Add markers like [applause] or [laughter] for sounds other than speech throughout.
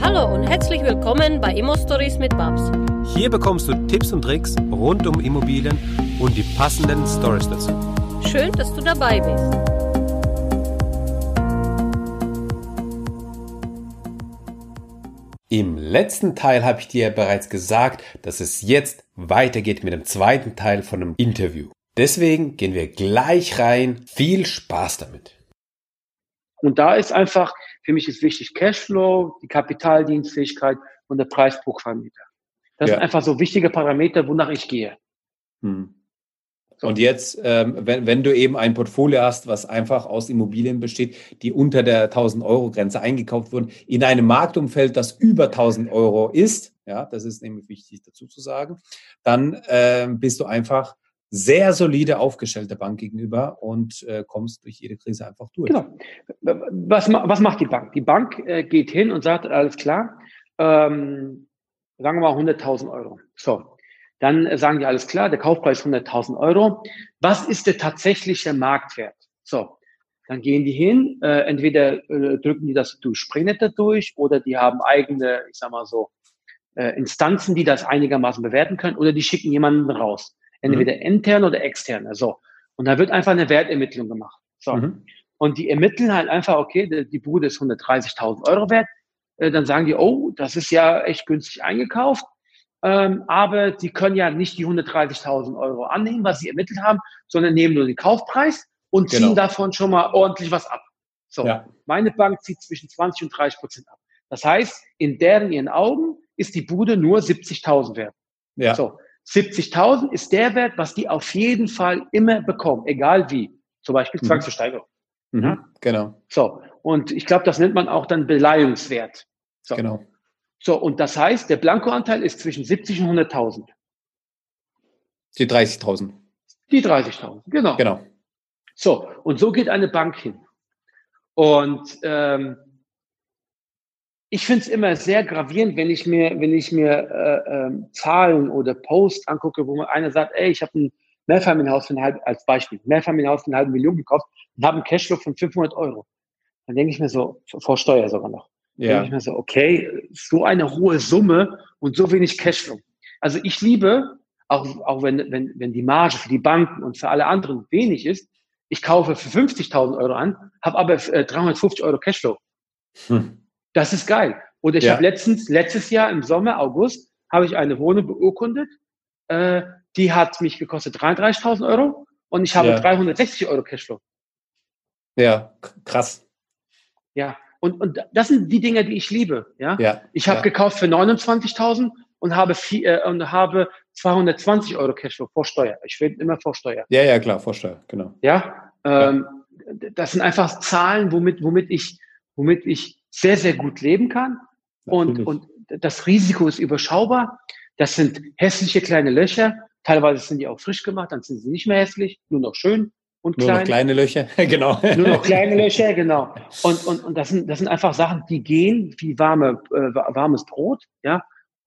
Hallo und herzlich willkommen bei Immo Stories mit Babs. Hier bekommst du Tipps und Tricks rund um Immobilien und die passenden Stories dazu. Schön, dass du dabei bist. Im letzten Teil habe ich dir bereits gesagt, dass es jetzt weitergeht mit dem zweiten Teil von dem Interview. Deswegen gehen wir gleich rein. Viel Spaß damit. Und da ist einfach, für mich ist wichtig Cashflow, die Kapitaldienstfähigkeit und der Preis pro Quadratmeter. Das ja. sind einfach so wichtige Parameter, wonach ich gehe. Hm. Und jetzt, ähm, wenn, wenn du eben ein Portfolio hast, was einfach aus Immobilien besteht, die unter der 1000-Euro-Grenze eingekauft wurden, in einem Marktumfeld, das über 1000 Euro ist, ja, das ist nämlich wichtig dazu zu sagen, dann ähm, bist du einfach sehr solide aufgestellte Bank gegenüber und äh, kommst durch jede Krise einfach durch. Genau. Was, was macht die Bank? Die Bank äh, geht hin und sagt, alles klar, ähm, sagen wir mal 100.000 Euro. So, dann äh, sagen die, alles klar, der Kaufpreis 100.000 Euro. Was ist der tatsächliche Marktwert? So, dann gehen die hin, äh, entweder äh, drücken die das durch Springnetter durch oder die haben eigene, ich sag mal so, äh, Instanzen, die das einigermaßen bewerten können oder die schicken jemanden raus. Entweder mhm. intern oder extern. So. Und da wird einfach eine Wertermittlung gemacht. So. Mhm. Und die ermitteln halt einfach, okay, die Bude ist 130.000 Euro wert. Äh, dann sagen die, oh, das ist ja echt günstig eingekauft. Ähm, aber sie können ja nicht die 130.000 Euro annehmen, was sie ermittelt haben, sondern nehmen nur den Kaufpreis und ziehen genau. davon schon mal ordentlich was ab. So, ja. meine Bank zieht zwischen 20 und 30 Prozent ab. Das heißt, in deren ihren Augen ist die Bude nur 70.000 wert. Ja. So, 70.000 ist der Wert, was die auf jeden Fall immer bekommen, egal wie. Zum Beispiel mhm. Zwangsversteigerung. Mhm. Ja? Genau. So. Und ich glaube, das nennt man auch dann Beleihungswert. So. Genau. So. Und das heißt, der Blankoanteil ist zwischen 70 und 100.000. Die 30.000. Die 30.000. Genau. Genau. So. Und so geht eine Bank hin. Und, ähm, ich finde es immer sehr gravierend, wenn ich mir, wenn ich mir äh, äh, Zahlen oder Posts angucke, wo einer sagt, ey, ich habe ein Mehrfamilienhaus für eine halbe, als Beispiel, Mehrfamilienhaus für eine halbe Million gekauft und habe einen Cashflow von 500 Euro. Dann denke ich mir so, vor Steuer sogar noch. Ja. Dann denke ich mir so, okay, so eine hohe Summe und so wenig Cashflow. Also ich liebe, auch, auch wenn, wenn, wenn die Marge für die Banken und für alle anderen wenig ist, ich kaufe für 50.000 Euro an, habe aber äh, 350 Euro Cashflow. Hm. Das ist geil. Oder ich ja. habe letztens, letztes Jahr im Sommer, August, habe ich eine Wohnung beurkundet. Äh, die hat mich gekostet 33.000 Euro und ich habe ja. 360 Euro Cashflow. Ja, krass. Ja, und, und das sind die Dinge, die ich liebe. Ja, ja. ich habe ja. gekauft für 29.000 und habe vier, äh, und habe 220 Euro Cashflow vor Steuer. Ich will immer vor Steuer. Ja, ja, klar, vor Steuer, genau. Ja, ähm, ja. das sind einfach Zahlen, womit, womit ich, womit ich sehr, sehr gut leben kann. Und, und das Risiko ist überschaubar. Das sind hässliche kleine Löcher. Teilweise sind die auch frisch gemacht, dann sind sie nicht mehr hässlich, nur noch schön und klein. Nur noch kleine Löcher, [laughs] genau. Nur noch kleine Löcher, genau. Und, und, und das, sind, das sind einfach Sachen, die gehen wie warme, äh, warmes Brot, ja.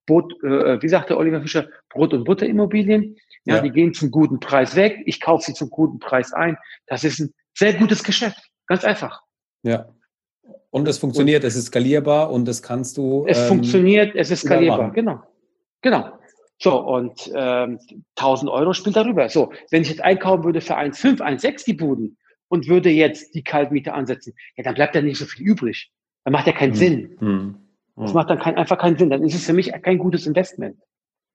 Brot, äh, wie sagte Oliver Fischer, Brot- und Butterimmobilien. Ja, ja, die gehen zum guten Preis weg. Ich kaufe sie zum guten Preis ein. Das ist ein sehr gutes Geschäft. Ganz einfach. Ja. Und es funktioniert, und, es ist skalierbar und das kannst du. Es ähm, funktioniert, es ist skalierbar, genau. Genau. So, und ähm, 1000 Euro spielt darüber. So, wenn ich jetzt einkaufen würde für 1,5, 1,6 die Buden und würde jetzt die Kaltmiete ansetzen, ja, dann bleibt ja nicht so viel übrig. Dann macht ja keinen hm. Sinn. Hm. Das hm. macht dann kein, einfach keinen Sinn. Dann ist es für mich kein gutes Investment.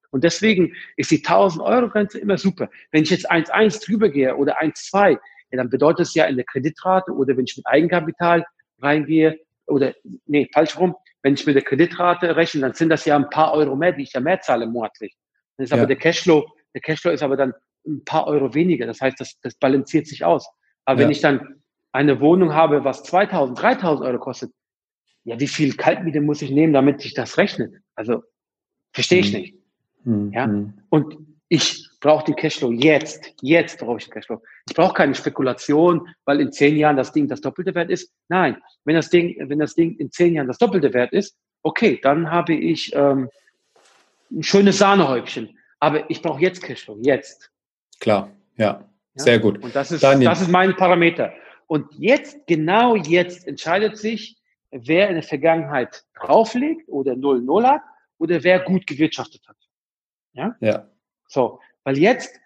Und deswegen ist die 1000 Euro Grenze immer super. Wenn ich jetzt 1,1 drüber gehe oder 1,2, ja, dann bedeutet es ja in der Kreditrate oder wenn ich mit Eigenkapital reingehe, oder nee, falsch rum, wenn ich mit der Kreditrate rechne, dann sind das ja ein paar Euro mehr, die ich ja mehr zahle monatlich. Dann ist ja. aber der Cashflow, der Cashflow ist aber dann ein paar Euro weniger. Das heißt, das, das balanciert sich aus. Aber ja. wenn ich dann eine Wohnung habe, was 2000, 3000 Euro kostet, ja, wie viel Kaltmiete muss ich nehmen, damit sich das rechnet? Also, verstehe ich hm. nicht. Hm. Ja, hm. und ich brauche den Cashflow jetzt. Jetzt brauche ich den Cashflow. Ich brauche keine Spekulation, weil in zehn Jahren das Ding das doppelte Wert ist. Nein, wenn das Ding, wenn das Ding in zehn Jahren das doppelte Wert ist, okay, dann habe ich ähm, ein schönes Sahnehäubchen. Aber ich brauche jetzt Cashflow, jetzt. Klar, ja, sehr ja? gut. Und das ist, das ist mein Parameter. Und jetzt, genau jetzt entscheidet sich, wer in der Vergangenheit drauflegt oder 0-0 hat oder wer gut gewirtschaftet hat. Ja? Ja. So, weil jetzt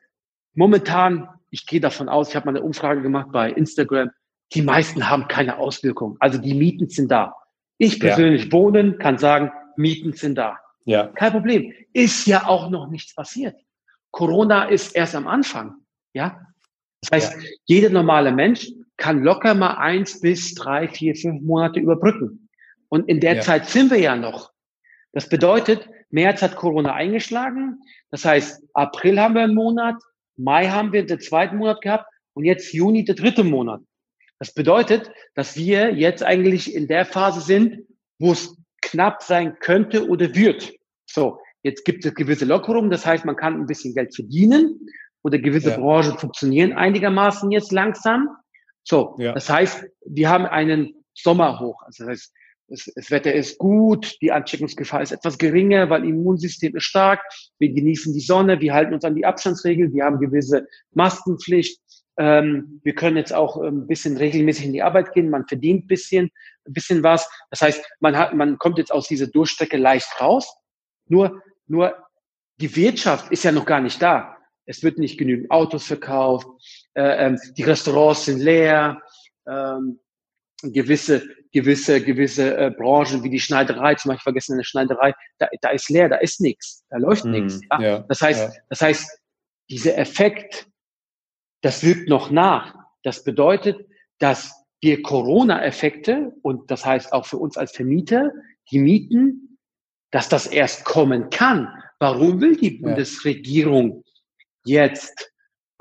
momentan, ich gehe davon aus, ich habe mal eine Umfrage gemacht bei Instagram, die meisten haben keine Auswirkung. Also die Mieten sind da. Ich persönlich ja. wohnen, kann sagen, Mieten sind da. Ja. Kein Problem. Ist ja auch noch nichts passiert. Corona ist erst am Anfang. Ja. Das heißt, ja. jeder normale Mensch kann locker mal eins bis drei, vier, fünf Monate überbrücken. Und in der ja. Zeit sind wir ja noch. Das bedeutet, März hat Corona eingeschlagen. Das heißt, April haben wir einen Monat, Mai haben wir den zweiten Monat gehabt und jetzt Juni der dritte Monat. Das bedeutet, dass wir jetzt eigentlich in der Phase sind, wo es knapp sein könnte oder wird. So, jetzt gibt es gewisse Lockerungen, das heißt, man kann ein bisschen Geld verdienen oder gewisse ja. Branchen funktionieren einigermaßen jetzt langsam. So, ja. das heißt, wir haben einen Sommerhoch. Also das heißt, das, das Wetter ist gut, die Ansteckungsgefahr ist etwas geringer, weil Immunsystem ist stark. Wir genießen die Sonne, wir halten uns an die Abstandsregeln, wir haben gewisse Maskenpflicht. Ähm, wir können jetzt auch ein bisschen regelmäßig in die Arbeit gehen, man verdient bisschen, ein bisschen was. Das heißt, man hat, man kommt jetzt aus dieser Durchstrecke leicht raus. Nur, nur die Wirtschaft ist ja noch gar nicht da. Es wird nicht genügend Autos verkauft, äh, ähm, die Restaurants sind leer, ähm, gewisse, gewisse, gewisse äh, Branchen wie die Schneiderei, zum Beispiel vergessen eine Schneiderei, da, da ist leer, da ist nichts, da läuft mm, nichts. Ja? ja? das heißt, ja. das heißt, dieser Effekt, das wirkt noch nach. Das bedeutet, dass wir Corona-Effekte und das heißt auch für uns als Vermieter, die Mieten, dass das erst kommen kann. Warum will die Bundesregierung jetzt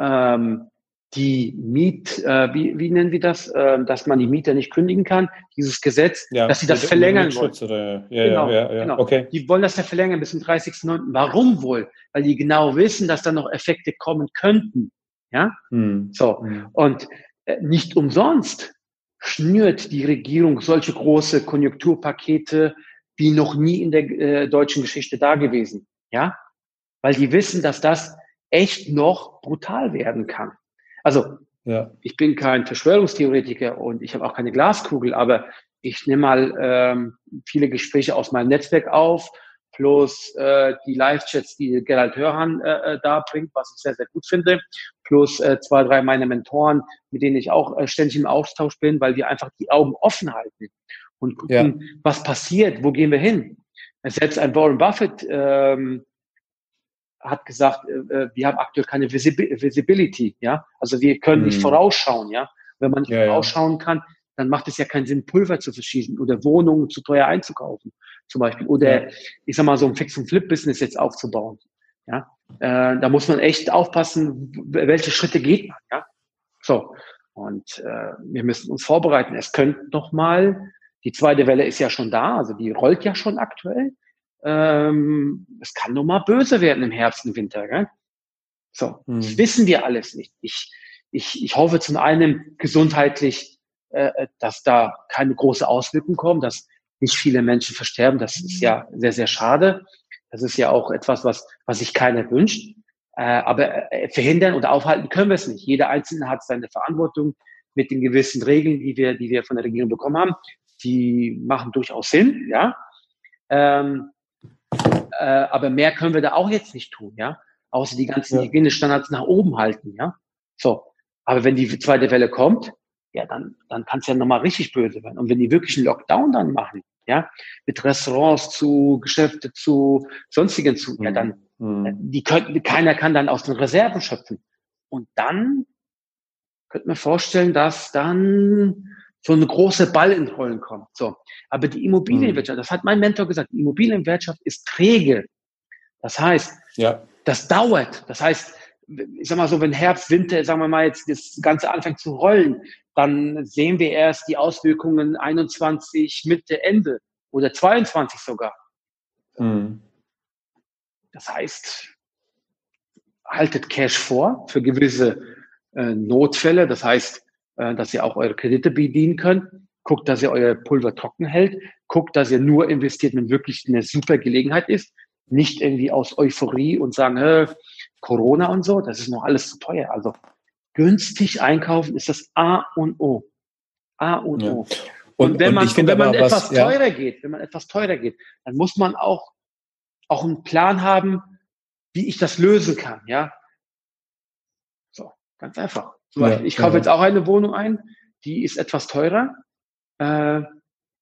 ähm, die Miet, äh, wie, wie nennen Sie das, äh, dass man die Mieter nicht kündigen kann, dieses Gesetz, ja, dass sie das verlängern wollen. Oder, ja, genau, ja, ja, genau. Okay. Die wollen das ja verlängern bis zum 30.09. Warum wohl? Weil die genau wissen, dass da noch Effekte kommen könnten. Ja, hm. so. Hm. Und äh, nicht umsonst schnürt die Regierung solche große Konjunkturpakete wie noch nie in der äh, deutschen Geschichte da gewesen. Ja, weil die wissen, dass das echt noch brutal werden kann. Also ja. ich bin kein Verschwörungstheoretiker und ich habe auch keine Glaskugel, aber ich nehme mal ähm, viele Gespräche aus meinem Netzwerk auf, plus äh, die Live-Chats, die Gerald Hörhan äh, äh, da bringt, was ich sehr, sehr gut finde, plus äh, zwei, drei meiner Mentoren, mit denen ich auch äh, ständig im Austausch bin, weil wir einfach die Augen offen halten und gucken, ja. was passiert, wo gehen wir hin. Selbst ein Warren Buffett ähm, hat gesagt, äh, äh, wir haben aktuell keine Visibility, ja. Also wir können nicht mhm. vorausschauen, ja. Wenn man nicht ja, vorausschauen kann, dann macht es ja keinen Sinn, Pulver zu verschießen oder Wohnungen zu teuer einzukaufen, zum Beispiel. Oder ja. ich sag mal, so ein Fix- und Flip-Business jetzt aufzubauen. Ja. Äh, da muss man echt aufpassen, welche Schritte geht man, ja. So. Und äh, wir müssen uns vorbereiten. Es könnte noch mal, die zweite Welle ist ja schon da, also die rollt ja schon aktuell ähm, es kann doch mal böse werden im Herbst und Winter. Gell? So, hm. das wissen wir alles nicht. Ich, ich, ich hoffe zum einen gesundheitlich, äh, äh, dass da keine große Auswirkungen kommen, dass nicht viele Menschen versterben. Das ist ja sehr, sehr schade. Das ist ja auch etwas, was, was sich keiner wünscht. Äh, aber äh, verhindern oder aufhalten können wir es nicht. Jeder Einzelne hat seine Verantwortung mit den gewissen Regeln, die wir, die wir von der Regierung bekommen haben. Die machen durchaus Sinn, ja. Ähm, äh, aber mehr können wir da auch jetzt nicht tun, ja. Außer die ganzen ja. Hygienestandards nach oben halten, ja. So. Aber wenn die zweite Welle kommt, ja, dann, dann kann es ja nochmal richtig böse werden. Und wenn die wirklich einen Lockdown dann machen, ja, mit Restaurants zu, Geschäfte zu, sonstigen zu, mhm. ja, dann, mhm. die könnten, keiner kann dann aus den Reserven schöpfen. Und dann könnte man vorstellen, dass dann so eine große Ball ins Rollen kommt. So. Aber die Immobilienwirtschaft, das hat mein Mentor gesagt, die Immobilienwirtschaft ist träge. Das heißt, ja. das dauert. Das heißt, ich sag mal so, wenn Herbst, Winter, sagen wir mal jetzt das Ganze anfängt zu rollen, dann sehen wir erst die Auswirkungen 21 Mitte, Ende oder 22 sogar. Mhm. Das heißt, haltet Cash vor für gewisse äh, Notfälle. Das heißt, äh, dass ihr auch eure Kredite bedienen könnt. Guckt, dass ihr euer Pulver trocken hält. Guckt, dass ihr nur investiert, wenn wirklich eine super Gelegenheit ist. Nicht irgendwie aus Euphorie und sagen, äh, Corona und so, das ist noch alles zu teuer. Also günstig einkaufen ist das A und O. A und ja. O. Und, und wenn man, wenn man etwas was, teurer ja. geht, wenn man etwas teurer geht, dann muss man auch, auch einen Plan haben, wie ich das lösen kann, ja. So, ganz einfach. Zum Beispiel, ich kaufe jetzt auch eine Wohnung ein, die ist etwas teurer. Äh,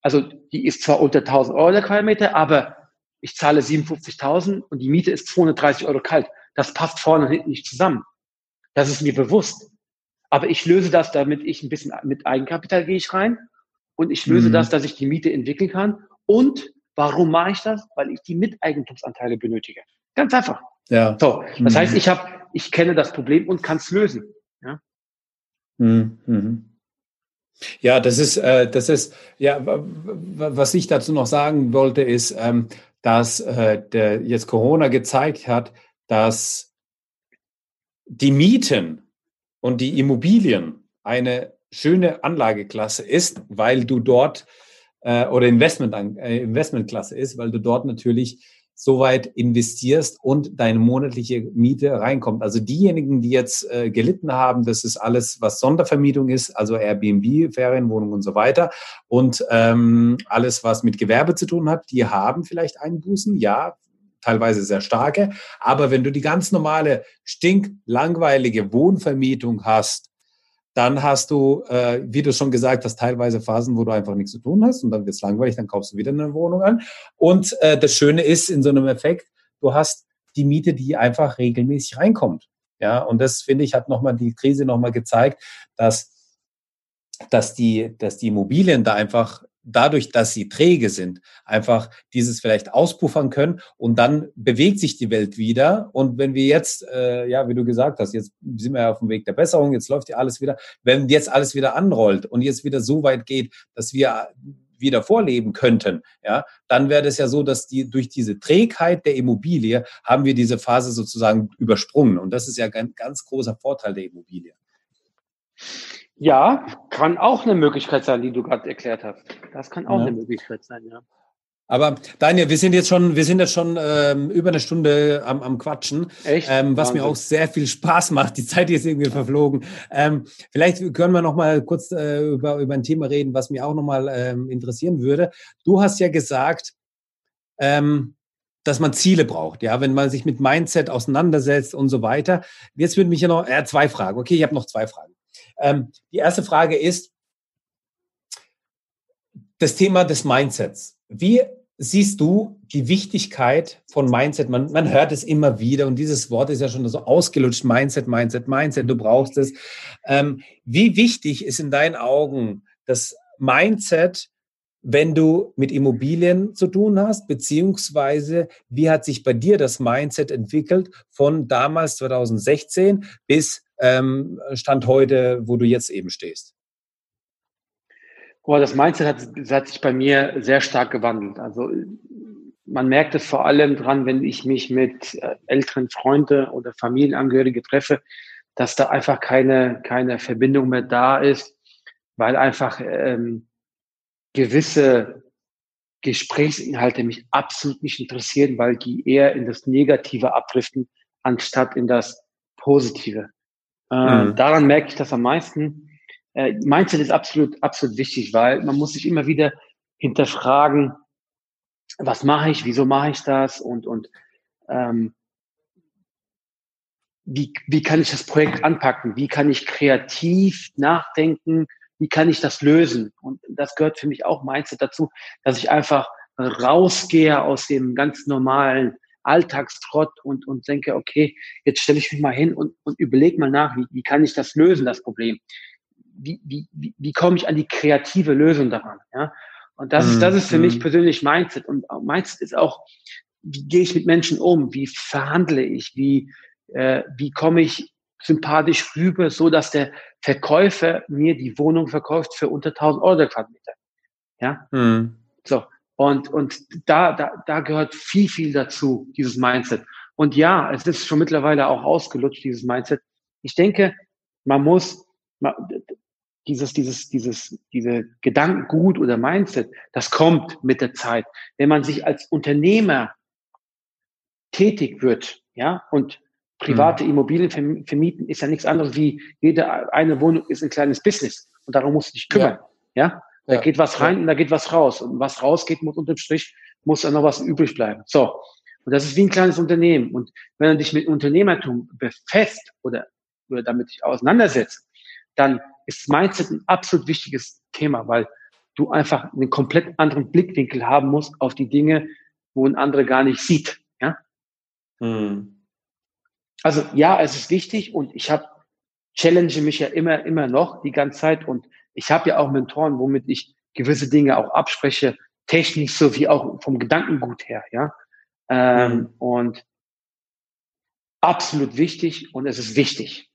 also die ist zwar unter 1000 Euro der Quadratmeter, aber ich zahle 57.000 und die Miete ist 230 Euro kalt. Das passt vorne und hinten nicht zusammen. Das ist mir bewusst. Aber ich löse das, damit ich ein bisschen mit Eigenkapital gehe ich rein und ich löse mhm. das, dass ich die Miete entwickeln kann. Und warum mache ich das? Weil ich die Miteigentumsanteile benötige. Ganz einfach. Ja. So, das mhm. heißt, ich habe, ich kenne das Problem und kann es lösen. Ja. Mhm. mhm. Ja, das ist, äh, das ist, ja, was ich dazu noch sagen wollte, ist, ähm, dass äh, der, jetzt Corona gezeigt hat, dass die Mieten und die Immobilien eine schöne Anlageklasse ist, weil du dort äh, oder Investment, äh, Investmentklasse ist, weil du dort natürlich so weit investierst und deine monatliche Miete reinkommt. Also diejenigen, die jetzt äh, gelitten haben, das ist alles, was Sondervermietung ist, also Airbnb, Ferienwohnungen und so weiter und ähm, alles, was mit Gewerbe zu tun hat, die haben vielleicht Einbußen, ja, teilweise sehr starke. Aber wenn du die ganz normale, stinklangweilige Wohnvermietung hast, dann hast du, äh, wie du schon gesagt hast, teilweise Phasen, wo du einfach nichts zu tun hast und dann wird es langweilig, dann kaufst du wieder eine Wohnung an. Und äh, das Schöne ist in so einem Effekt, du hast die Miete, die einfach regelmäßig reinkommt. Ja, und das finde ich, hat nochmal die Krise nochmal gezeigt, dass, dass die, dass die Immobilien da einfach dadurch, dass sie träge sind, einfach dieses vielleicht auspuffern können und dann bewegt sich die Welt wieder. Und wenn wir jetzt, äh, ja, wie du gesagt hast, jetzt sind wir ja auf dem Weg der Besserung, jetzt läuft ja alles wieder, wenn jetzt alles wieder anrollt und jetzt wieder so weit geht, dass wir wieder vorleben könnten, ja, dann wäre das ja so, dass die durch diese Trägheit der Immobilie haben wir diese Phase sozusagen übersprungen. Und das ist ja ein ganz großer Vorteil der Immobilie. Ja, kann auch eine Möglichkeit sein, die du gerade erklärt hast. Das kann auch ja. eine Möglichkeit sein, ja. Aber Daniel, wir sind jetzt schon, wir sind jetzt schon ähm, über eine Stunde am, am Quatschen, Echt? Ähm, was Wahnsinn. mir auch sehr viel Spaß [laughs] macht. Die Zeit ist irgendwie verflogen. Ähm, vielleicht können wir noch mal kurz äh, über, über ein Thema reden, was mich auch noch mal ähm, interessieren würde. Du hast ja gesagt, ähm, dass man Ziele braucht, ja, wenn man sich mit Mindset auseinandersetzt und so weiter. Jetzt würde mich ja noch, äh, zwei Fragen. Okay, ich habe noch zwei Fragen. Ähm, die erste Frage ist das Thema des Mindsets. Wie siehst du die Wichtigkeit von Mindset? Man, man hört es immer wieder und dieses Wort ist ja schon so ausgelutscht. Mindset, Mindset, Mindset, du brauchst es. Ähm, wie wichtig ist in deinen Augen das Mindset, wenn du mit Immobilien zu tun hast, beziehungsweise wie hat sich bei dir das Mindset entwickelt von damals 2016 bis ähm, Stand heute, wo du jetzt eben stehst? Boah, das Mindset hat, hat sich bei mir sehr stark gewandelt. Also man merkt es vor allem dran, wenn ich mich mit äh, älteren Freunden oder Familienangehörigen treffe, dass da einfach keine, keine Verbindung mehr da ist, weil einfach ähm, gewisse Gesprächsinhalte mich absolut nicht interessieren, weil die eher in das Negative abdriften, anstatt in das Positive. Äh, mhm. Daran merke ich das am meisten. Äh, Mindset ist absolut, absolut wichtig, weil man muss sich immer wieder hinterfragen, was mache ich, wieso mache ich das und, und ähm, wie, wie kann ich das Projekt anpacken, wie kann ich kreativ nachdenken, wie kann ich das lösen. Und das gehört für mich auch Mindset dazu, dass ich einfach rausgehe aus dem ganz normalen Alltagstrott und, und denke, okay, jetzt stelle ich mich mal hin und, und überlege mal nach, wie, wie kann ich das lösen, das Problem? Wie, wie, wie, wie komme ich an die kreative Lösung daran? Ja? Und das ist, das ist für mich mhm. persönlich Mindset. Und Mindset ist auch, wie gehe ich mit Menschen um? Wie verhandle ich? Wie, äh, wie komme ich sympathisch rüber, so dass der Verkäufer mir die Wohnung verkauft für unter 1000 Euro der Quadratmeter? Ja? Mhm. So. Und, und da, da, da gehört viel, viel dazu, dieses Mindset. Und ja, es ist schon mittlerweile auch ausgelutscht, dieses Mindset. Ich denke, man muss, dieses, dieses, dieses, diese Gedankengut oder Mindset, das kommt mit der Zeit. Wenn man sich als Unternehmer tätig wird, ja, und private mhm. Immobilien vermieten ist ja nichts anderes wie jede eine Wohnung ist ein kleines Business und darum musst du dich kümmern, ja. ja? Da ja. geht was rein und da geht was raus. Und was rausgeht, muss unterm Strich, muss dann noch was übrig bleiben. So. Und das ist wie ein kleines Unternehmen. Und wenn du dich mit Unternehmertum befasst oder, oder damit dich auseinandersetzt, dann ist Mindset ein absolut wichtiges Thema, weil du einfach einen komplett anderen Blickwinkel haben musst auf die Dinge, wo ein anderer gar nicht sieht. Ja? Hm. Also ja, es ist wichtig und ich habe challenge mich ja immer, immer noch die ganze Zeit und ich habe ja auch Mentoren, womit ich gewisse Dinge auch abspreche, technisch sowie auch vom Gedankengut her, ja. Ähm, mhm. Und absolut wichtig und es ist wichtig.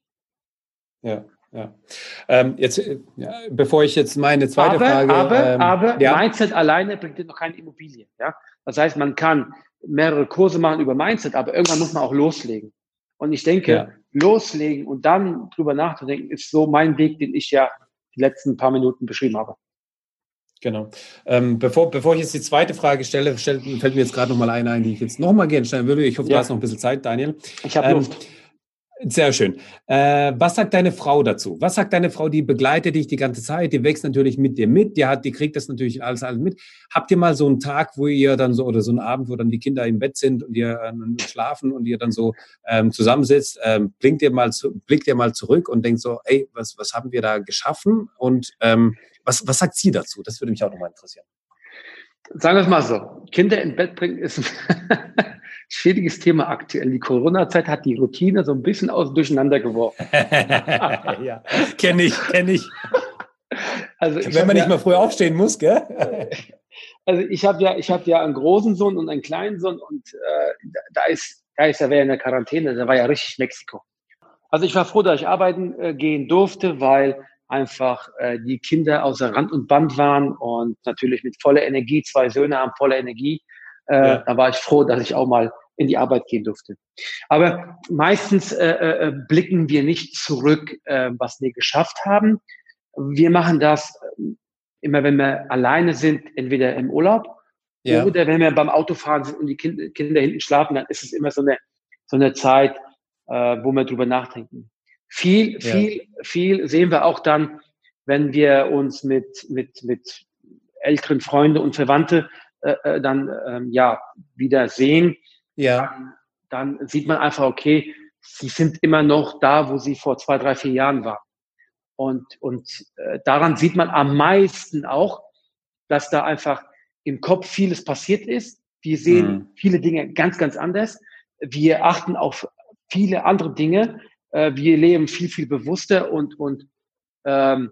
Ja. Ja. Ähm, jetzt, äh, ja, bevor ich jetzt meine zweite aber, Frage. Aber, ähm, aber ja. Mindset alleine bringt dir noch keine Immobilie. Ja? Das heißt, man kann mehrere Kurse machen über Mindset, aber irgendwann muss man auch loslegen. Und ich denke, ja. loslegen und dann drüber nachzudenken, ist so mein Weg, den ich ja die letzten paar Minuten beschrieben habe. Genau. Ähm, bevor, bevor ich jetzt die zweite Frage stelle, stell, fällt mir jetzt gerade nochmal eine ein, die ich jetzt nochmal gerne stellen würde. Ich hoffe, ja. du hast noch ein bisschen Zeit, Daniel. Ich habe ähm, Luft. Sehr schön. Äh, was sagt deine Frau dazu? Was sagt deine Frau, die begleitet dich die ganze Zeit, die wächst natürlich mit dir mit, die hat, die kriegt das natürlich alles, alles mit. Habt ihr mal so einen Tag, wo ihr dann so, oder so einen Abend, wo dann die Kinder im Bett sind und ihr äh, schlafen und ihr dann so ähm, zusammensitzt, ähm, blinkt ihr mal zu, blickt ihr mal zurück und denkt so, ey, was, was haben wir da geschaffen? Und ähm, was, was sagt sie dazu? Das würde mich auch nochmal interessieren. Sagen wir es mal so. Kinder im Bett bringen ist [laughs] schwieriges Thema aktuell. Die Corona-Zeit hat die Routine so ein bisschen aus durcheinander geworfen. [laughs] ja, kenne ich, kenne ich. Also ich Wenn man nicht ja, mal früh aufstehen muss, gell? [laughs] also ich habe ja, ich habe ja einen großen Sohn und einen kleinen Sohn und äh, da ist, da ist er in der Quarantäne. Da war ja richtig Mexiko. Also ich war froh, dass ich arbeiten äh, gehen durfte, weil einfach äh, die Kinder außer Rand und Band waren und natürlich mit voller Energie. Zwei Söhne haben voller Energie. Äh, ja. Da war ich froh, dass ich auch mal in die Arbeit gehen durfte. Aber meistens äh, äh, blicken wir nicht zurück, äh, was wir geschafft haben. Wir machen das äh, immer, wenn wir alleine sind, entweder im Urlaub ja. oder wenn wir beim Autofahren sind und die kind, Kinder hinten schlafen, dann ist es immer so eine, so eine Zeit, äh, wo wir drüber nachdenken. Viel, ja. viel, viel sehen wir auch dann, wenn wir uns mit, mit, mit älteren Freunden und Verwandten äh, äh, dann ähm, ja wieder sehen, ja. Dann, dann sieht man einfach, okay, sie sind immer noch da, wo sie vor zwei, drei, vier Jahren waren. Und, und äh, daran sieht man am meisten auch, dass da einfach im Kopf vieles passiert ist. Wir sehen mhm. viele Dinge ganz, ganz anders. Wir achten auf viele andere Dinge. Äh, wir leben viel, viel bewusster und, und ähm,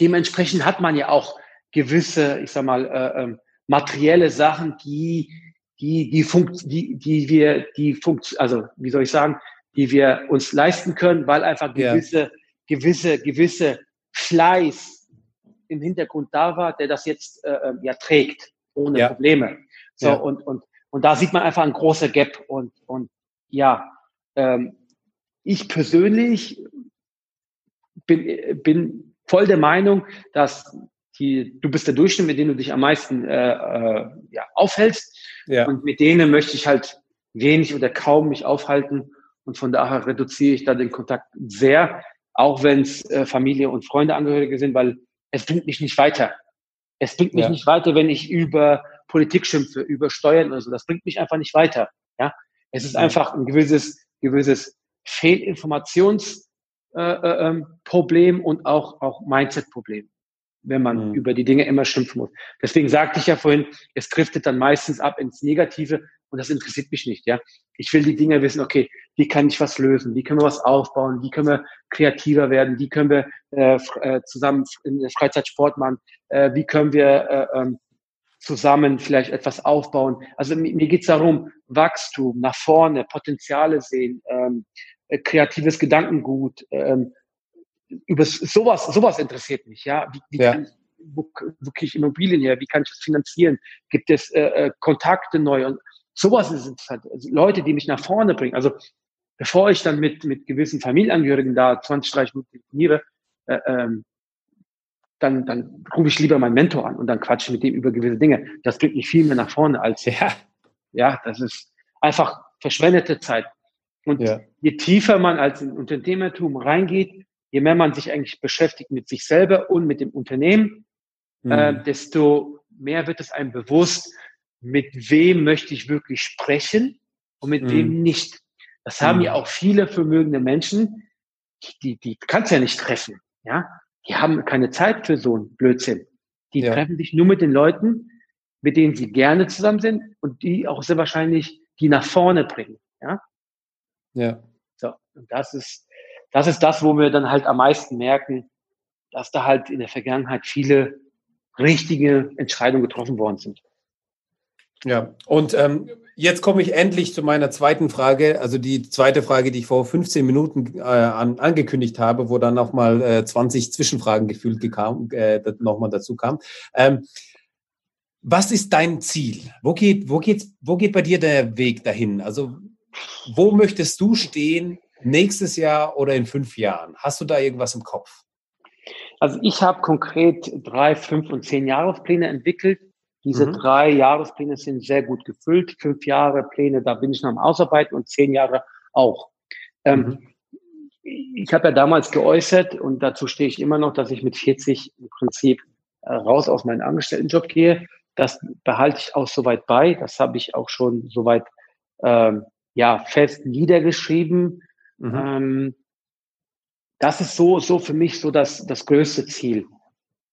dementsprechend hat man ja auch gewisse, ich sag mal, äh, ähm, materielle Sachen, die, die, die, funkt, die, die wir, die funkt, also wie soll ich sagen, die wir uns leisten können, weil einfach gewisse, ja. gewisse, gewisse Fleiß im Hintergrund da war, der das jetzt äh, ähm, ja trägt, ohne ja. Probleme. So, ja. und, und, und da sieht man einfach ein großer Gap und, und ja, ähm, ich persönlich bin, bin voll der Meinung, dass die, du bist der Durchschnitt, mit dem du dich am meisten äh, äh, ja, aufhältst. Ja. Und mit denen möchte ich halt wenig oder kaum mich aufhalten. Und von daher reduziere ich da den Kontakt sehr, auch wenn es äh, Familie und Freunde, Angehörige sind, weil es bringt mich nicht weiter. Es bringt mich ja. nicht weiter, wenn ich über Politik schimpfe, über Steuern oder so. Das bringt mich einfach nicht weiter. Ja, es ist einfach ein gewisses, gewisses Fehlinformationsproblem äh, äh, ähm, und auch, auch Mindset-Problem wenn man mhm. über die Dinge immer schimpfen muss. Deswegen sagte ich ja vorhin, es driftet dann meistens ab ins Negative und das interessiert mich nicht. Ja, ich will die Dinge wissen. Okay, wie kann ich was lösen? Wie können wir was aufbauen? Wie können wir kreativer werden? Wie können wir äh, äh zusammen in der Freizeit Sport machen? Äh, wie können wir äh, ähm, zusammen vielleicht etwas aufbauen? Also mir, mir geht es darum, Wachstum nach vorne, Potenziale sehen, ähm, äh, kreatives Gedankengut. Ähm, über sowas, sowas interessiert mich, ja. Wie, wie ja. Kann, wo, wo kriege ich Immobilien her? Wie kann ich das finanzieren? Gibt es äh, äh, Kontakte neu? Und sowas ist interessant. Also Leute, die mich nach vorne bringen. Also bevor ich dann mit, mit gewissen Familienangehörigen da 20, 30 Minuten telefoniere, äh, ähm, dann, dann rufe ich lieber meinen Mentor an und dann quatsche mit dem über gewisse Dinge. Das bringt mich viel mehr nach vorne als, ja, ja das ist einfach verschwendete Zeit. Und ja. je tiefer man als in Unternehmertum reingeht, je mehr man sich eigentlich beschäftigt mit sich selber und mit dem Unternehmen, mhm. äh, desto mehr wird es einem bewusst, mit wem möchte ich wirklich sprechen und mit mhm. wem nicht. Das haben ja mhm. auch viele vermögende Menschen, die, die kannst du ja nicht treffen. Ja, die haben keine Zeit für so einen Blödsinn. Die ja. treffen sich nur mit den Leuten, mit denen sie gerne zusammen sind und die auch sehr wahrscheinlich die nach vorne bringen. Ja. Ja. So. Und das ist, das ist das, wo wir dann halt am meisten merken, dass da halt in der Vergangenheit viele richtige Entscheidungen getroffen worden sind. Ja, und ähm, jetzt komme ich endlich zu meiner zweiten Frage, also die zweite Frage, die ich vor 15 Minuten äh, an, angekündigt habe, wo dann nochmal äh, 20 Zwischenfragen gefühlt gekam, äh, nochmal dazu kam. Ähm, was ist dein Ziel? Wo geht, wo, geht, wo geht bei dir der Weg dahin? Also, wo möchtest du stehen nächstes Jahr oder in fünf Jahren? Hast du da irgendwas im Kopf? Also ich habe konkret drei, fünf und zehn Jahrespläne entwickelt. Diese mhm. drei Jahrespläne sind sehr gut gefüllt. Fünf Jahre Pläne, da bin ich noch am Ausarbeiten und zehn Jahre auch. Ähm, mhm. Ich habe ja damals geäußert und dazu stehe ich immer noch, dass ich mit 40 im Prinzip äh, raus aus meinem Angestelltenjob gehe. Das behalte ich auch soweit bei. Das habe ich auch schon soweit ähm, ja fest niedergeschrieben. Mhm. Ähm, das ist so, so für mich so das, das größte Ziel.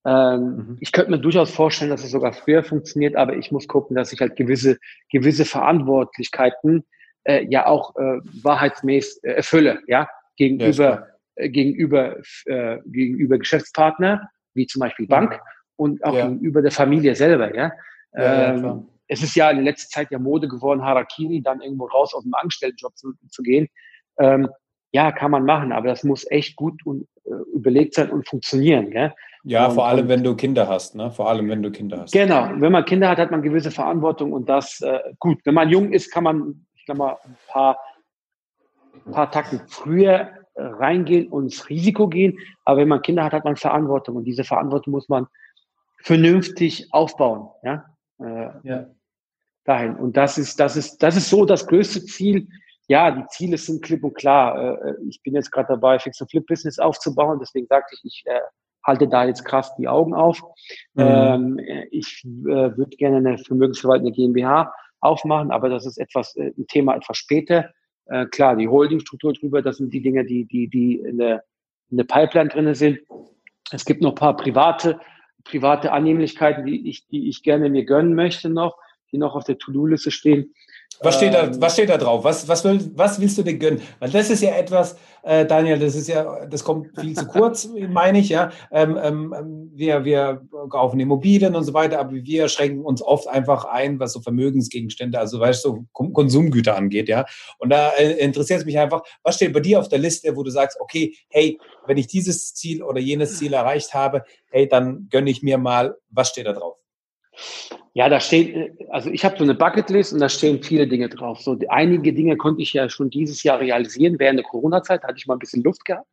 Ähm, mhm. Ich könnte mir durchaus vorstellen, dass es sogar früher funktioniert, aber ich muss gucken, dass ich halt gewisse, gewisse Verantwortlichkeiten äh, ja auch äh, wahrheitsmäßig äh, erfülle, ja, gegenüber, ja, äh, gegenüber, äh, gegenüber Geschäftspartner, wie zum Beispiel Bank, und auch ja. gegenüber der Familie selber, ja. Ähm, es ist ja in letzter Zeit ja Mode geworden, Harakiri, dann irgendwo raus aus dem Angestelltenjob zu, zu gehen. Ähm, ja, kann man machen, aber das muss echt gut und äh, überlegt sein und funktionieren. Gell? Ja, und, vor allem, wenn du Kinder hast, ne? Vor allem, wenn du Kinder hast. Genau, wenn man Kinder hat, hat man gewisse Verantwortung und das äh, gut. Wenn man jung ist, kann man, ich sag mal, ein paar, ein paar Takten früher äh, reingehen und ins Risiko gehen. Aber wenn man Kinder hat, hat man Verantwortung und diese Verantwortung muss man vernünftig aufbauen. Ja. Äh, ja. Dahin. Und das ist, das ist, das ist so das größte Ziel, ja, die Ziele sind klipp und klar. Äh, äh, ich bin jetzt gerade dabei, Fix und Flip Business aufzubauen. Deswegen sagte ich, ich äh, halte da jetzt krass die Augen auf. Mhm. Ähm, ich würde gerne eine vermögensverwaltende GmbH aufmachen, aber das ist etwas, ein Thema etwas später. Klar, die Holdingstruktur drüber, das sind die Dinge, die, die, die in der, in der Pipeline drinne sind. Es gibt noch ein paar private, private Annehmlichkeiten, die ich, die ich gerne mir gönnen möchte noch, die noch auf der To-Do-Liste stehen. Was steht da, ähm. was steht da drauf? Was, was, will, was willst du dir gönnen? Weil das ist ja etwas, äh, Daniel, das ist ja, das kommt viel zu kurz, [laughs] meine ich, ja. Ähm, ähm, wir, wir kaufen Immobilien und so weiter, aber wir schränken uns oft einfach ein, was so Vermögensgegenstände, also weißt du, so Konsumgüter angeht, ja. Und da äh, interessiert es mich einfach, was steht bei dir auf der Liste, wo du sagst, okay, hey, wenn ich dieses Ziel oder jenes Ziel erreicht habe, hey, dann gönne ich mir mal, was steht da drauf? Ja, da steht, also ich habe so eine Bucketlist und da stehen viele Dinge drauf. So einige Dinge konnte ich ja schon dieses Jahr realisieren. Während der Corona-Zeit hatte ich mal ein bisschen Luft gehabt,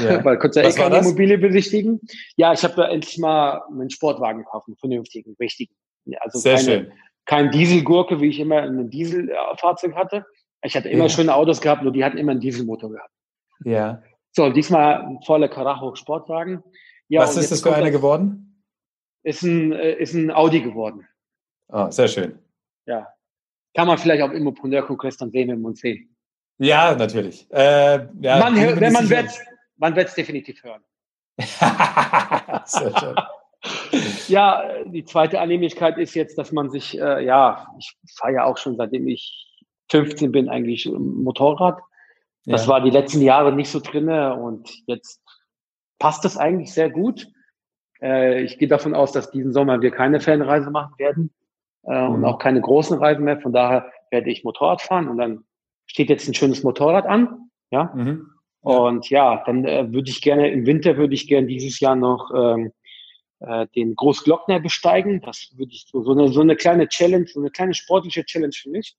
ja. [laughs] weil konnte ja eh keine Immobilie besichtigen. Ja, ich habe da endlich mal einen Sportwagen gekauft, einen vernünftigen, richtigen. Also Sehr keine, schön. kein Dieselgurke, wie ich immer ein Dieselfahrzeug hatte. Ich hatte immer ja. schöne Autos gehabt, nur die hatten immer einen Dieselmotor gehabt. Ja. So, diesmal ein voller Karacho Sportwagen. Ja, Was ist das für einer geworden? Ist ein, äh, ist ein Audi geworden. Ah, sehr schön. Ja. Kann man vielleicht auch im Immopreneur-Kongress dann sehen, wenn uns sehen. Ja, natürlich. Äh, ja, man hört, wenn man wird, man wird es definitiv hören. [laughs] sehr schön. ja, die zweite Annehmlichkeit ist jetzt, dass man sich, äh, ja, ich fahre ja auch schon seitdem ich 15 bin eigentlich Motorrad. Das ja. war die letzten Jahre nicht so drinne und jetzt passt das eigentlich sehr gut. Äh, ich gehe davon aus, dass diesen Sommer wir keine Fernreise machen werden äh, mhm. und auch keine großen Reisen mehr. Von daher werde ich Motorrad fahren und dann steht jetzt ein schönes Motorrad an. Ja. Mhm. Und ja, dann äh, würde ich gerne, im Winter würde ich gerne dieses Jahr noch ähm, äh, den Großglockner besteigen. Das würde ich so, so, eine, so eine kleine Challenge, so eine kleine sportliche Challenge für mich.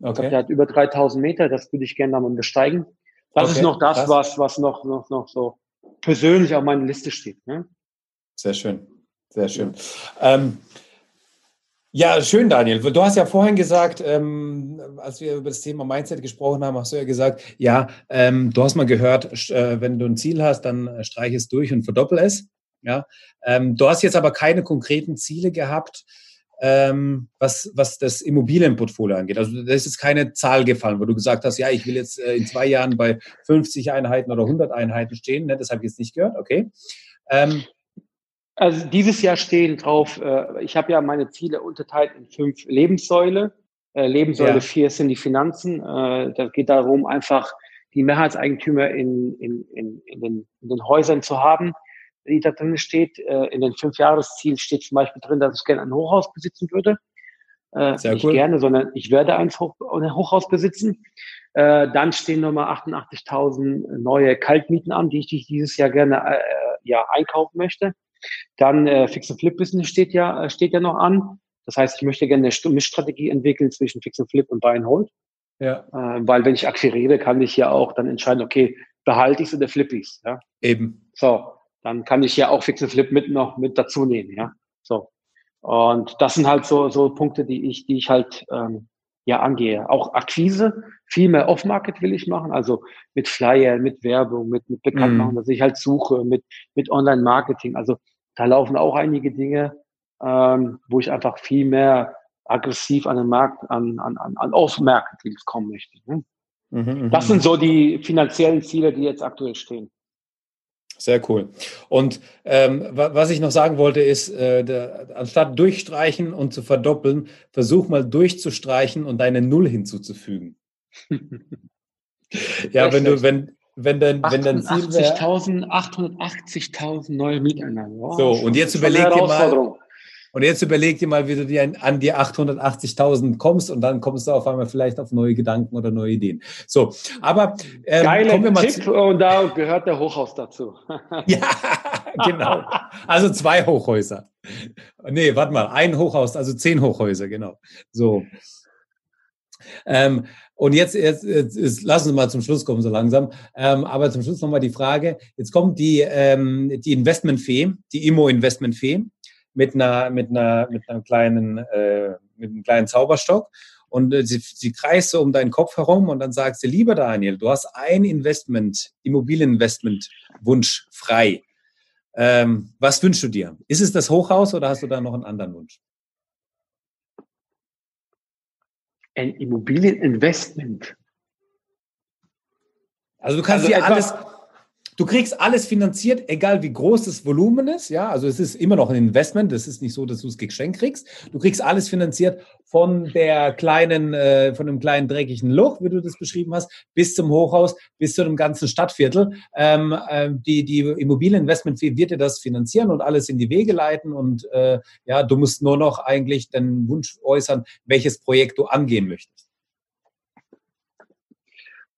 Okay. Ich glaube, der hat über 3000 Meter, das würde ich gerne mal besteigen. Das okay. ist noch das, was, was noch, noch, noch so persönlich auf meiner Liste steht. Ne? Sehr schön, sehr schön. Ähm, ja, schön, Daniel. Du hast ja vorhin gesagt, ähm, als wir über das Thema Mindset gesprochen haben, hast du ja gesagt, ja, ähm, du hast mal gehört, äh, wenn du ein Ziel hast, dann streich es durch und verdoppel es. Ja, ähm, du hast jetzt aber keine konkreten Ziele gehabt, ähm, was, was das Immobilienportfolio angeht. Also da ist jetzt keine Zahl gefallen, wo du gesagt hast, ja, ich will jetzt äh, in zwei Jahren bei 50 Einheiten oder 100 Einheiten stehen. Ne? Das habe ich jetzt nicht gehört. Okay. Ähm, also dieses Jahr stehen drauf, äh, ich habe ja meine Ziele unterteilt in fünf Lebenssäule. Äh, Lebenssäule ja. 4 sind die Finanzen. Äh, da geht darum, einfach die Mehrheitseigentümer in, in, in, in, den, in den Häusern zu haben, die da drin steht. Äh, in den fünf Jahreszielen steht zum Beispiel drin, dass ich gerne ein Hochhaus besitzen würde. Äh, Sehr nicht cool. gerne, sondern ich werde ein, Hoch, ein Hochhaus besitzen. Äh, dann stehen nochmal 88.000 neue Kaltmieten an, die ich dieses Jahr gerne äh, ja, einkaufen möchte. Dann äh, Fix and Flip Business steht ja, äh, steht ja noch an. Das heißt, ich möchte gerne eine Mischstrategie entwickeln zwischen Fix and Flip und Buy and Hold. Ja. Äh, weil wenn ich akquiriere, kann ich ja auch dann entscheiden, okay, behalte ich es oder flippe ich es. Ja? Eben. So, dann kann ich ja auch Fix and Flip mit noch mit dazu nehmen. Ja, so. Und das sind halt so, so Punkte, die ich, die ich halt ähm, ja angehe. Auch Akquise, viel mehr Off-Market will ich machen, also mit Flyer, mit Werbung, mit, mit Bekanntmachen, mm. dass ich halt suche, mit, mit Online-Marketing. Also da laufen auch einige Dinge, ähm, wo ich einfach viel mehr aggressiv an den Markt, an, an, an, an Off-Market kommen möchte. Ne? Mhm, das sind so die finanziellen Ziele, die jetzt aktuell stehen. Sehr cool. Und ähm, was ich noch sagen wollte, ist, äh, der, anstatt durchstreichen und zu verdoppeln, versuch mal durchzustreichen und deine Null hinzuzufügen. [laughs] ja, wenn du, wenn, wenn dein, wenn wäre. 880.000 neue Mieteinnahmen. Wow, so, und jetzt überleg dir mal, und jetzt überleg dir mal, wie du dir an die 880.000 kommst und dann kommst du auf einmal vielleicht auf neue Gedanken oder neue Ideen. So, aber ähm, Geile kommen wir mal Tipp und da gehört der Hochhaus dazu. [laughs] ja, genau. Also zwei Hochhäuser. Nee, warte mal, ein Hochhaus, also zehn Hochhäuser, genau. So. Ähm, und jetzt, jetzt, jetzt, lassen Sie mal zum Schluss kommen, so langsam. Ähm, aber zum Schluss nochmal die Frage. Jetzt kommt die, ähm, die Investmentfee, die Immo-Investmentfee mit einer, mit einer, mit einem kleinen, äh, mit einem kleinen Zauberstock. Und äh, sie, sie kreist so um deinen Kopf herum und dann sagt sie, lieber Daniel, du hast ein Investment, Immobilieninvestment-Wunsch frei. Ähm, was wünschst du dir? Ist es das Hochhaus oder hast du da noch einen anderen Wunsch? Ein Immobilieninvestment. Also du kannst also dir alles, Du kriegst alles finanziert, egal wie groß das Volumen ist. Ja, also es ist immer noch ein Investment. Das ist nicht so, dass du es geschenkt kriegst. Du kriegst alles finanziert von der kleinen, äh, von dem kleinen dreckigen Loch, wie du das beschrieben hast, bis zum Hochhaus, bis zu dem ganzen Stadtviertel. Ähm, äh, die die Immobilieninvestment wird dir das finanzieren und alles in die Wege leiten. Und äh, ja, du musst nur noch eigentlich deinen Wunsch äußern, welches Projekt du angehen möchtest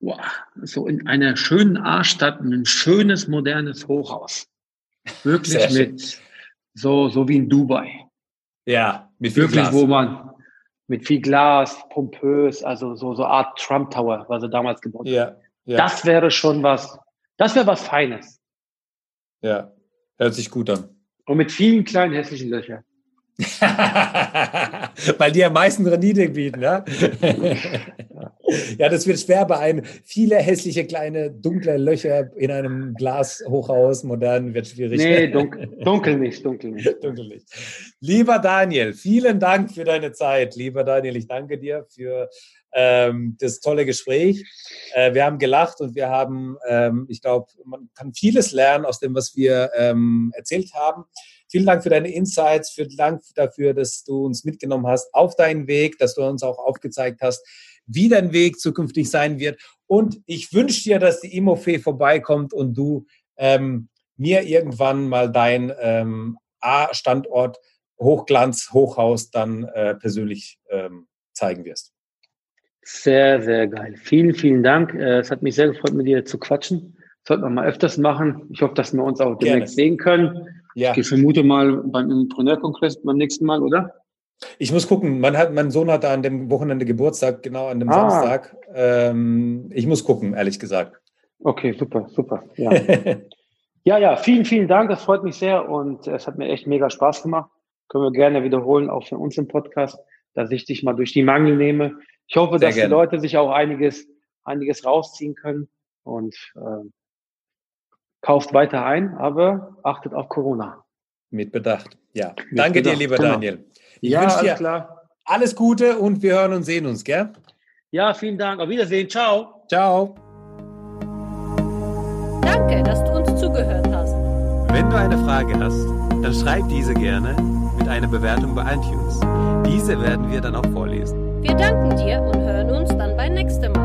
wow, so in einer schönen A-Stadt ein schönes, modernes Hochhaus. Wirklich mit so, so wie in Dubai. Ja, mit viel Wirklich, Glas. wo man mit viel Glas, pompös, also so, so Art Trump Tower, was er damals gebaut hat. Ja. Das wäre schon was, das wäre was Feines. Ja, hört sich gut an. Und mit vielen kleinen hässlichen Löchern. [laughs] Weil die am meisten Rendite bieten, ja? [laughs] [laughs] ja, das wird schwer bei einem. Viele hässliche kleine dunkle Löcher in einem Glashochhaus, modern, wird schwierig. Nee, [laughs] dunkel, dunkel nicht, dunkel nicht. [laughs] dunkel nicht. Lieber Daniel, vielen Dank für deine Zeit. Lieber Daniel, ich danke dir für ähm, das tolle Gespräch. Äh, wir haben gelacht und wir haben, ähm, ich glaube, man kann vieles lernen aus dem, was wir ähm, erzählt haben. Vielen Dank für deine Insights, vielen Dank dafür, dass du uns mitgenommen hast auf deinen Weg, dass du uns auch aufgezeigt hast, wie dein Weg zukünftig sein wird. Und ich wünsche dir, dass die Imofee vorbeikommt und du ähm, mir irgendwann mal dein ähm, A-Standort Hochglanz, Hochhaus dann äh, persönlich ähm, zeigen wirst. Sehr, sehr geil. Vielen, vielen Dank. Äh, es hat mich sehr gefreut, mit dir zu quatschen. Sollten wir mal öfters machen. Ich hoffe, dass wir uns auch demnächst Gerne. sehen können. Ja. Ich vermute mal beim Entrepreneurkongress beim nächsten Mal, oder? Ich muss gucken. Man hat, mein Sohn hat da an dem Wochenende Geburtstag, genau an dem ah. Samstag. Ähm, ich muss gucken, ehrlich gesagt. Okay, super, super. Ja. [laughs] ja, ja, vielen, vielen Dank. Das freut mich sehr und es hat mir echt mega Spaß gemacht. Können wir gerne wiederholen, auch für uns im Podcast, dass ich dich mal durch die Mangel nehme. Ich hoffe, sehr dass gerne. die Leute sich auch einiges, einiges rausziehen können und äh, kauft weiter ein, aber achtet auf Corona. Mit Bedacht. Ja. Mit Danke Bedacht. dir, lieber genau. Daniel. Ich ja, wünsche dir klar. alles Gute und wir hören und sehen uns, gell? Ja, vielen Dank. Auf Wiedersehen. Ciao. Ciao. Danke, dass du uns zugehört hast. Wenn du eine Frage hast, dann schreib diese gerne mit einer Bewertung bei iTunes. Diese werden wir dann auch vorlesen. Wir danken dir und hören uns dann beim nächsten Mal.